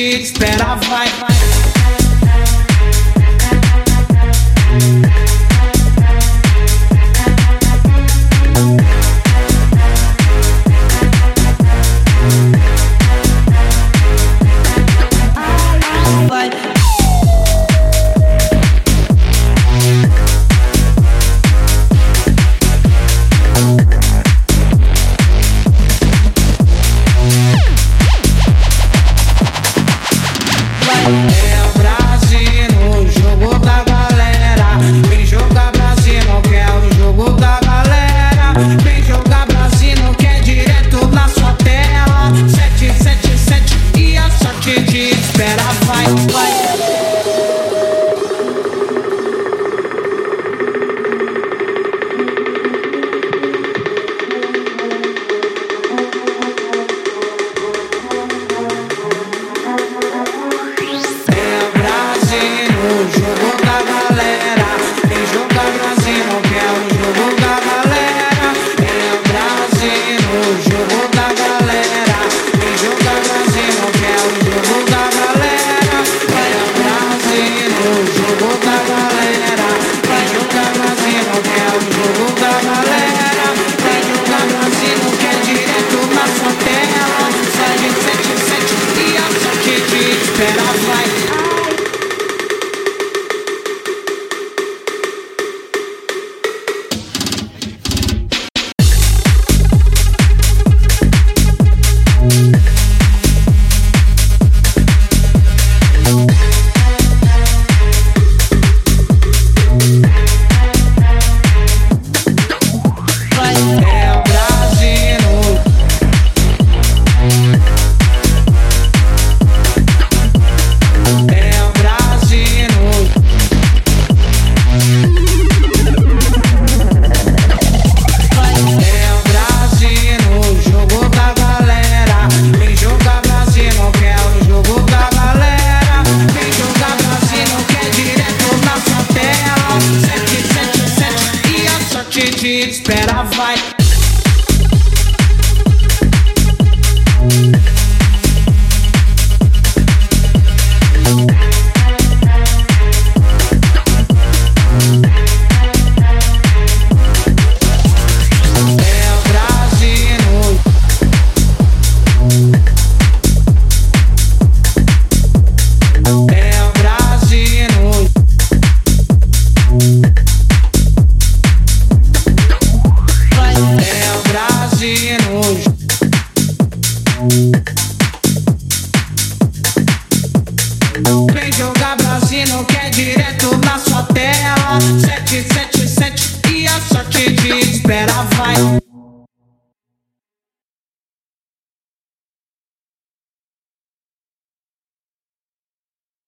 te esperar vai. vai. night. world Vem jogar Brasil, quer direto na sua terra. 777 e a sorte te espera, vai.